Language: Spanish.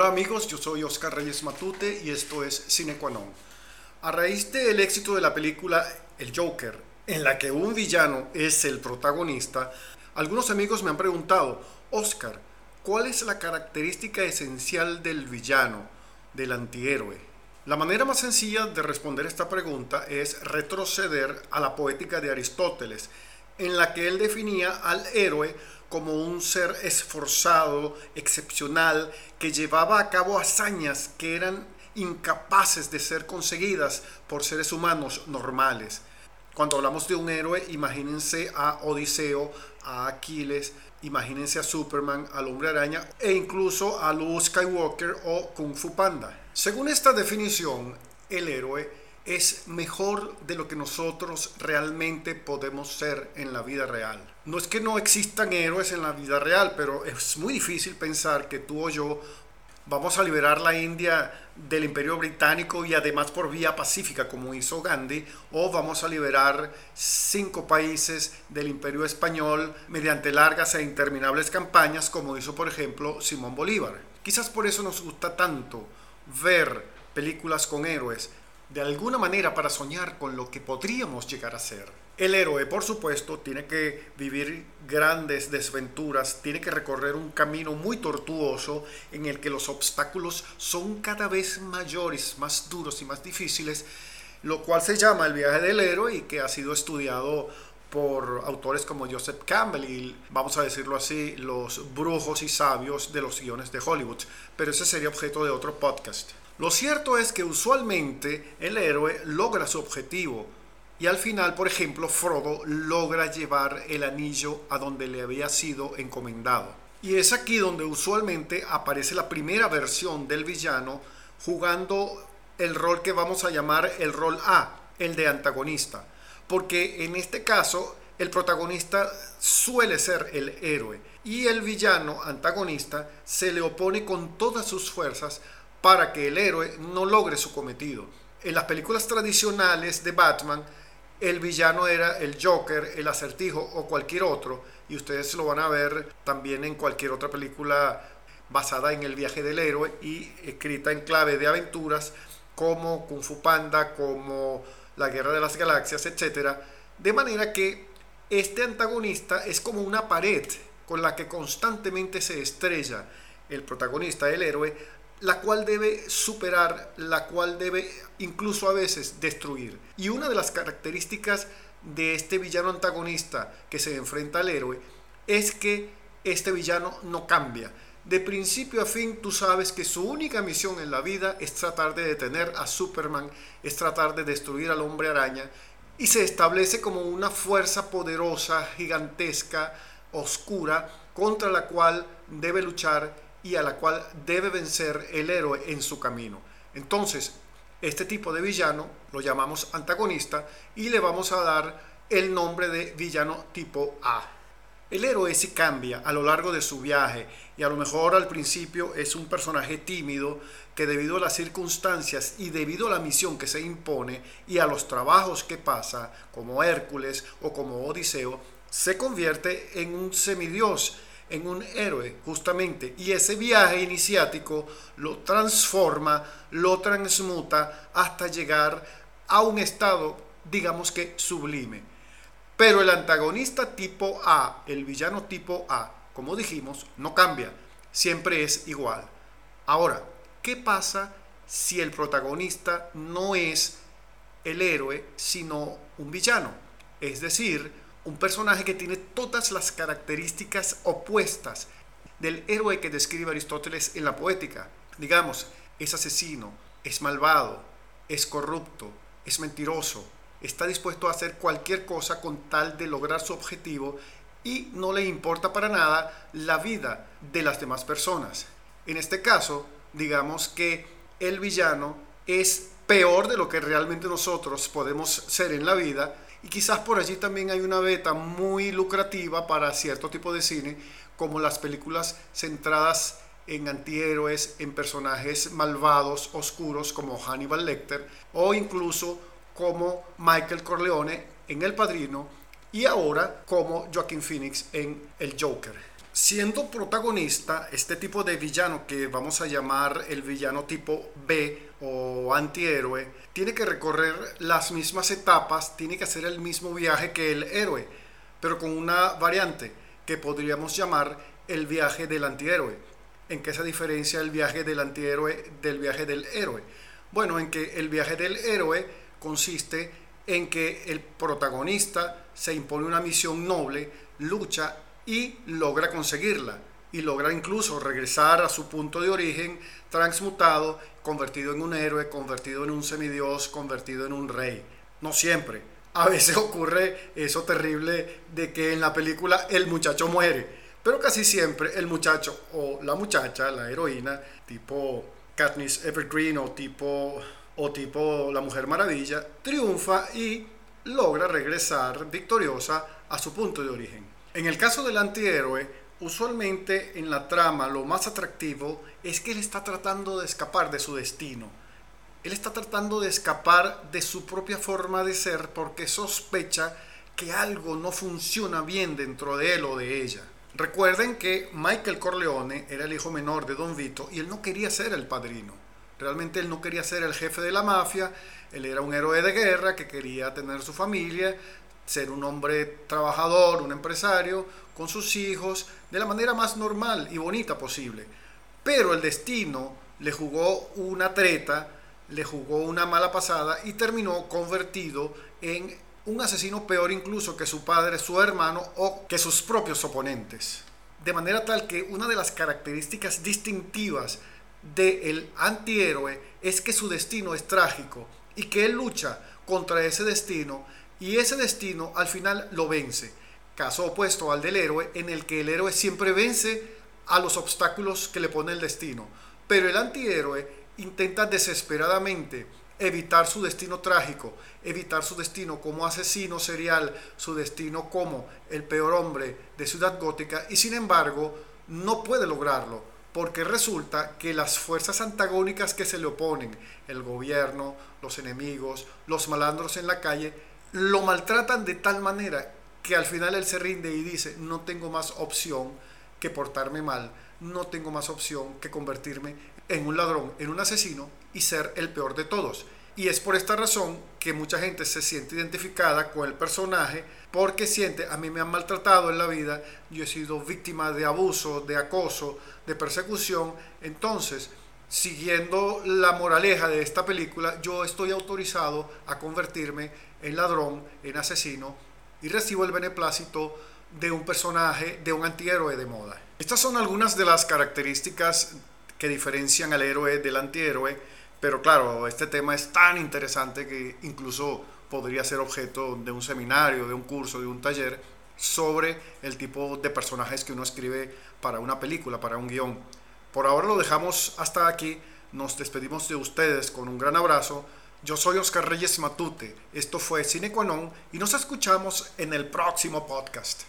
Hola amigos, yo soy Oscar Reyes Matute y esto es Cine A raíz del éxito de la película El Joker, en la que un villano es el protagonista, algunos amigos me han preguntado, Oscar, ¿cuál es la característica esencial del villano, del antihéroe? La manera más sencilla de responder esta pregunta es retroceder a la poética de Aristóteles, en la que él definía al héroe como un ser esforzado, excepcional, que llevaba a cabo hazañas que eran incapaces de ser conseguidas por seres humanos normales. Cuando hablamos de un héroe, imagínense a Odiseo, a Aquiles, imagínense a Superman, al hombre araña e incluso a Luke Skywalker o Kung Fu Panda. Según esta definición, el héroe es mejor de lo que nosotros realmente podemos ser en la vida real. No es que no existan héroes en la vida real, pero es muy difícil pensar que tú o yo vamos a liberar la India del imperio británico y además por vía pacífica como hizo Gandhi, o vamos a liberar cinco países del imperio español mediante largas e interminables campañas como hizo por ejemplo Simón Bolívar. Quizás por eso nos gusta tanto ver películas con héroes, de alguna manera para soñar con lo que podríamos llegar a ser. El héroe, por supuesto, tiene que vivir grandes desventuras, tiene que recorrer un camino muy tortuoso en el que los obstáculos son cada vez mayores, más duros y más difíciles, lo cual se llama el viaje del héroe y que ha sido estudiado por autores como Joseph Campbell y, vamos a decirlo así, los brujos y sabios de los guiones de Hollywood. Pero ese sería objeto de otro podcast. Lo cierto es que usualmente el héroe logra su objetivo y al final, por ejemplo, Frodo logra llevar el anillo a donde le había sido encomendado. Y es aquí donde usualmente aparece la primera versión del villano jugando el rol que vamos a llamar el rol A, el de antagonista. Porque en este caso el protagonista suele ser el héroe y el villano antagonista se le opone con todas sus fuerzas para que el héroe no logre su cometido. En las películas tradicionales de Batman, el villano era el Joker, el acertijo o cualquier otro, y ustedes lo van a ver también en cualquier otra película basada en el viaje del héroe y escrita en clave de aventuras como Kung Fu Panda, como La Guerra de las Galaxias, etc. De manera que este antagonista es como una pared con la que constantemente se estrella el protagonista, el héroe, la cual debe superar, la cual debe incluso a veces destruir. Y una de las características de este villano antagonista que se enfrenta al héroe es que este villano no cambia. De principio a fin tú sabes que su única misión en la vida es tratar de detener a Superman, es tratar de destruir al hombre araña y se establece como una fuerza poderosa, gigantesca, oscura, contra la cual debe luchar y a la cual debe vencer el héroe en su camino. Entonces, este tipo de villano lo llamamos antagonista y le vamos a dar el nombre de villano tipo A. El héroe sí cambia a lo largo de su viaje y a lo mejor al principio es un personaje tímido que debido a las circunstancias y debido a la misión que se impone y a los trabajos que pasa, como Hércules o como Odiseo, se convierte en un semidios en un héroe, justamente. Y ese viaje iniciático lo transforma, lo transmuta hasta llegar a un estado, digamos que sublime. Pero el antagonista tipo A, el villano tipo A, como dijimos, no cambia, siempre es igual. Ahora, ¿qué pasa si el protagonista no es el héroe, sino un villano? Es decir, un personaje que tiene todas las características opuestas del héroe que describe Aristóteles en la poética. Digamos, es asesino, es malvado, es corrupto, es mentiroso, está dispuesto a hacer cualquier cosa con tal de lograr su objetivo y no le importa para nada la vida de las demás personas. En este caso, digamos que el villano es peor de lo que realmente nosotros podemos ser en la vida y quizás por allí también hay una beta muy lucrativa para cierto tipo de cine, como las películas centradas en antihéroes, en personajes malvados, oscuros, como Hannibal Lecter, o incluso como Michael Corleone en El Padrino, y ahora como Joaquin Phoenix en El Joker. Siendo protagonista, este tipo de villano que vamos a llamar el villano tipo B o antihéroe, tiene que recorrer las mismas etapas, tiene que hacer el mismo viaje que el héroe, pero con una variante que podríamos llamar el viaje del antihéroe. ¿En qué se diferencia el viaje del antihéroe del viaje del héroe? Bueno, en que el viaje del héroe consiste en que el protagonista se impone una misión noble, lucha y logra conseguirla. Y logra incluso regresar a su punto de origen, transmutado, convertido en un héroe, convertido en un semidios, convertido en un rey. No siempre. A veces ocurre eso terrible de que en la película el muchacho muere. Pero casi siempre el muchacho o la muchacha, la heroína, tipo Katniss Evergreen o tipo, o tipo la Mujer Maravilla, triunfa y logra regresar victoriosa a su punto de origen. En el caso del antihéroe, usualmente en la trama lo más atractivo es que él está tratando de escapar de su destino. Él está tratando de escapar de su propia forma de ser porque sospecha que algo no funciona bien dentro de él o de ella. Recuerden que Michael Corleone era el hijo menor de Don Vito y él no quería ser el padrino. Realmente él no quería ser el jefe de la mafia, él era un héroe de guerra que quería tener su familia, ser un hombre trabajador, un empresario, con sus hijos, de la manera más normal y bonita posible. Pero el destino le jugó una treta, le jugó una mala pasada y terminó convertido en un asesino peor incluso que su padre, su hermano o que sus propios oponentes. De manera tal que una de las características distintivas del antihéroe es que su destino es trágico y que él lucha contra ese destino y ese destino al final lo vence. Caso opuesto al del héroe en el que el héroe siempre vence a los obstáculos que le pone el destino. Pero el antihéroe intenta desesperadamente evitar su destino trágico, evitar su destino como asesino serial, su destino como el peor hombre de Ciudad Gótica y sin embargo no puede lograrlo porque resulta que las fuerzas antagónicas que se le oponen, el gobierno, los enemigos, los malandros en la calle, lo maltratan de tal manera que al final él se rinde y dice, no tengo más opción que portarme mal, no tengo más opción que convertirme en un ladrón, en un asesino y ser el peor de todos. Y es por esta razón que mucha gente se siente identificada con el personaje porque siente, a mí me han maltratado en la vida, yo he sido víctima de abuso, de acoso, de persecución, entonces, siguiendo la moraleja de esta película, yo estoy autorizado a convertirme en ladrón, en asesino y recibo el beneplácito de un personaje, de un antihéroe de moda. Estas son algunas de las características que diferencian al héroe del antihéroe, pero claro, este tema es tan interesante que incluso podría ser objeto de un seminario, de un curso, de un taller sobre el tipo de personajes que uno escribe para una película, para un guion. Por ahora lo dejamos hasta aquí, nos despedimos de ustedes con un gran abrazo. Yo soy Oscar Reyes Matute, esto fue Cine y nos escuchamos en el próximo podcast.